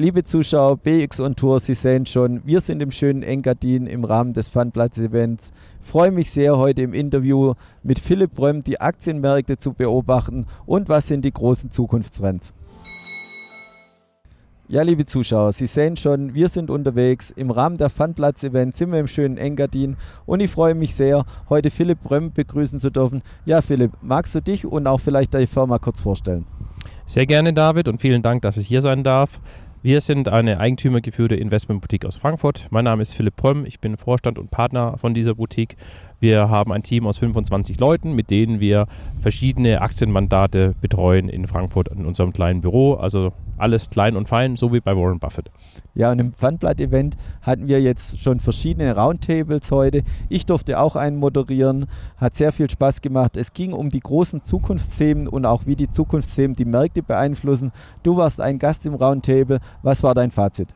Liebe Zuschauer, BX und Tour, Sie sehen schon, wir sind im schönen Engadin im Rahmen des Funplatz-Events. Freue mich sehr, heute im Interview mit Philipp Brömm die Aktienmärkte zu beobachten und was sind die großen Zukunftstrends. Ja, liebe Zuschauer, Sie sehen schon, wir sind unterwegs. Im Rahmen der Funplatz-Events sind wir im schönen Engadin und ich freue mich sehr, heute Philipp Brömm begrüßen zu dürfen. Ja, Philipp, magst du dich und auch vielleicht deine Firma kurz vorstellen? Sehr gerne, David, und vielen Dank, dass ich hier sein darf. Wir sind eine eigentümergeführte Investmentboutique aus Frankfurt. Mein Name ist Philipp Prömm, ich bin Vorstand und Partner von dieser Boutique. Wir haben ein Team aus 25 Leuten, mit denen wir verschiedene Aktienmandate betreuen in Frankfurt in unserem kleinen Büro. Also alles klein und fein, so wie bei Warren Buffett. Ja, und im Funblatt-Event hatten wir jetzt schon verschiedene Roundtables heute. Ich durfte auch einen moderieren, hat sehr viel Spaß gemacht. Es ging um die großen Zukunftsthemen und auch wie die Zukunftsthemen die Märkte beeinflussen. Du warst ein Gast im Roundtable. Was war dein Fazit?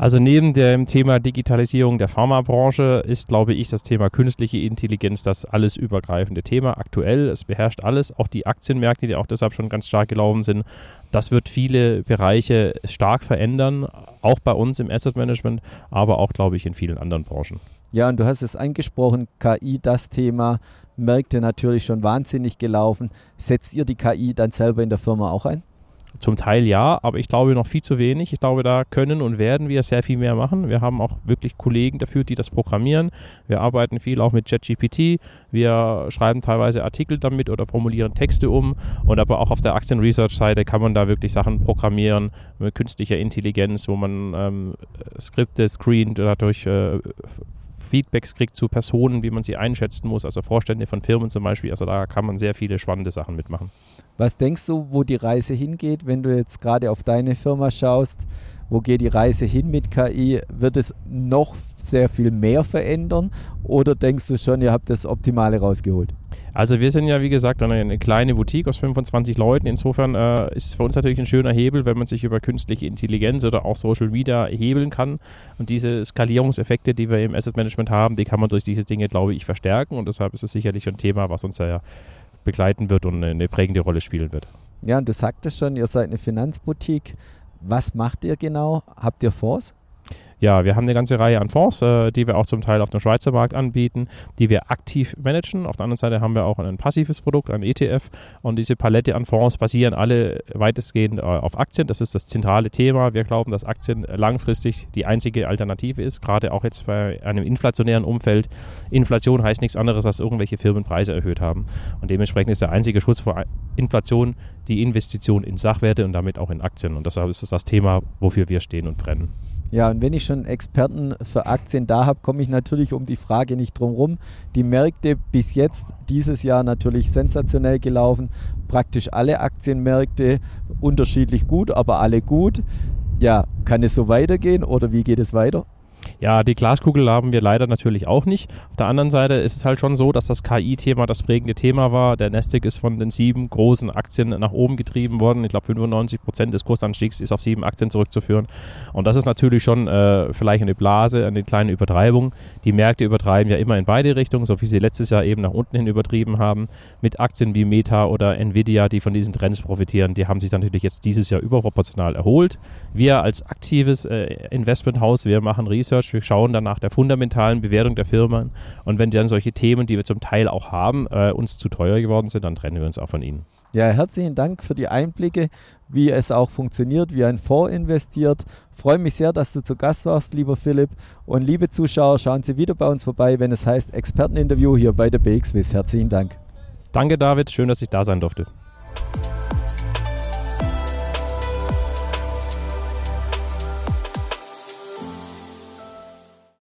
Also neben dem Thema Digitalisierung der Pharmabranche ist, glaube ich, das Thema künstliche Intelligenz das alles übergreifende Thema. Aktuell, es beherrscht alles, auch die Aktienmärkte, die auch deshalb schon ganz stark gelaufen sind. Das wird viele Bereiche stark verändern, auch bei uns im Asset Management, aber auch, glaube ich, in vielen anderen Branchen. Ja, und du hast es angesprochen, KI, das Thema, Märkte natürlich schon wahnsinnig gelaufen. Setzt ihr die KI dann selber in der Firma auch ein? Zum Teil ja, aber ich glaube noch viel zu wenig. Ich glaube, da können und werden wir sehr viel mehr machen. Wir haben auch wirklich Kollegen dafür, die das programmieren. Wir arbeiten viel auch mit ChatGPT. Wir schreiben teilweise Artikel damit oder formulieren Texte um. Und aber auch auf der Aktien-Research-Seite kann man da wirklich Sachen programmieren mit künstlicher Intelligenz, wo man ähm, Skripte screent, dadurch äh, Feedbacks kriegt zu Personen, wie man sie einschätzen muss, also Vorstände von Firmen zum Beispiel. Also da kann man sehr viele spannende Sachen mitmachen. Was denkst du, wo die Reise hingeht, wenn du jetzt gerade auf deine Firma schaust? Wo geht die Reise hin mit KI? Wird es noch sehr viel mehr verändern oder denkst du schon, ihr habt das Optimale rausgeholt? Also wir sind ja, wie gesagt, eine, eine kleine Boutique aus 25 Leuten. Insofern äh, ist es für uns natürlich ein schöner Hebel, wenn man sich über künstliche Intelligenz oder auch Social Media hebeln kann. Und diese Skalierungseffekte, die wir im Asset Management haben, die kann man durch diese Dinge, glaube ich, verstärken. Und deshalb ist es sicherlich ein Thema, was uns ja begleiten wird und eine prägende Rolle spielen wird. Ja, und du sagtest schon, ihr seid eine Finanzboutique. Was macht ihr genau? Habt ihr Fonds? Ja, wir haben eine ganze Reihe an Fonds, äh, die wir auch zum Teil auf dem Schweizer Markt anbieten, die wir aktiv managen. Auf der anderen Seite haben wir auch ein passives Produkt, ein ETF. Und diese Palette an Fonds basieren alle weitestgehend äh, auf Aktien. Das ist das zentrale Thema. Wir glauben, dass Aktien langfristig die einzige Alternative ist, gerade auch jetzt bei einem inflationären Umfeld. Inflation heißt nichts anderes, als irgendwelche Firmen Preise erhöht haben. Und dementsprechend ist der einzige Schutz vor Inflation die Investition in Sachwerte und damit auch in Aktien. Und deshalb ist es das Thema, wofür wir stehen und brennen. Ja, und wenn ich schon Experten für Aktien da habe, komme ich natürlich um die Frage nicht drum rum. Die Märkte bis jetzt dieses Jahr natürlich sensationell gelaufen. Praktisch alle Aktienmärkte unterschiedlich gut, aber alle gut. Ja, kann es so weitergehen oder wie geht es weiter? Ja, die Glaskugel haben wir leider natürlich auch nicht. Auf der anderen Seite ist es halt schon so, dass das KI-Thema das prägende Thema war. Der Nasdaq ist von den sieben großen Aktien nach oben getrieben worden. Ich glaube, 95 Prozent des Kursanstiegs ist auf sieben Aktien zurückzuführen. Und das ist natürlich schon äh, vielleicht eine Blase, eine kleine Übertreibung. Die Märkte übertreiben ja immer in beide Richtungen, so wie sie letztes Jahr eben nach unten hin übertrieben haben. Mit Aktien wie Meta oder Nvidia, die von diesen Trends profitieren, die haben sich natürlich jetzt dieses Jahr überproportional erholt. Wir als aktives äh, Investmenthaus, wir machen Research wir schauen dann nach der fundamentalen Bewertung der Firmen. Und wenn dann solche Themen, die wir zum Teil auch haben, äh, uns zu teuer geworden sind, dann trennen wir uns auch von ihnen. Ja, herzlichen Dank für die Einblicke, wie es auch funktioniert, wie ein Fonds investiert. Freue mich sehr, dass du zu Gast warst, lieber Philipp. Und liebe Zuschauer, schauen Sie wieder bei uns vorbei, wenn es heißt Experteninterview hier bei der BXWIS. Herzlichen Dank. Danke, David. Schön, dass ich da sein durfte.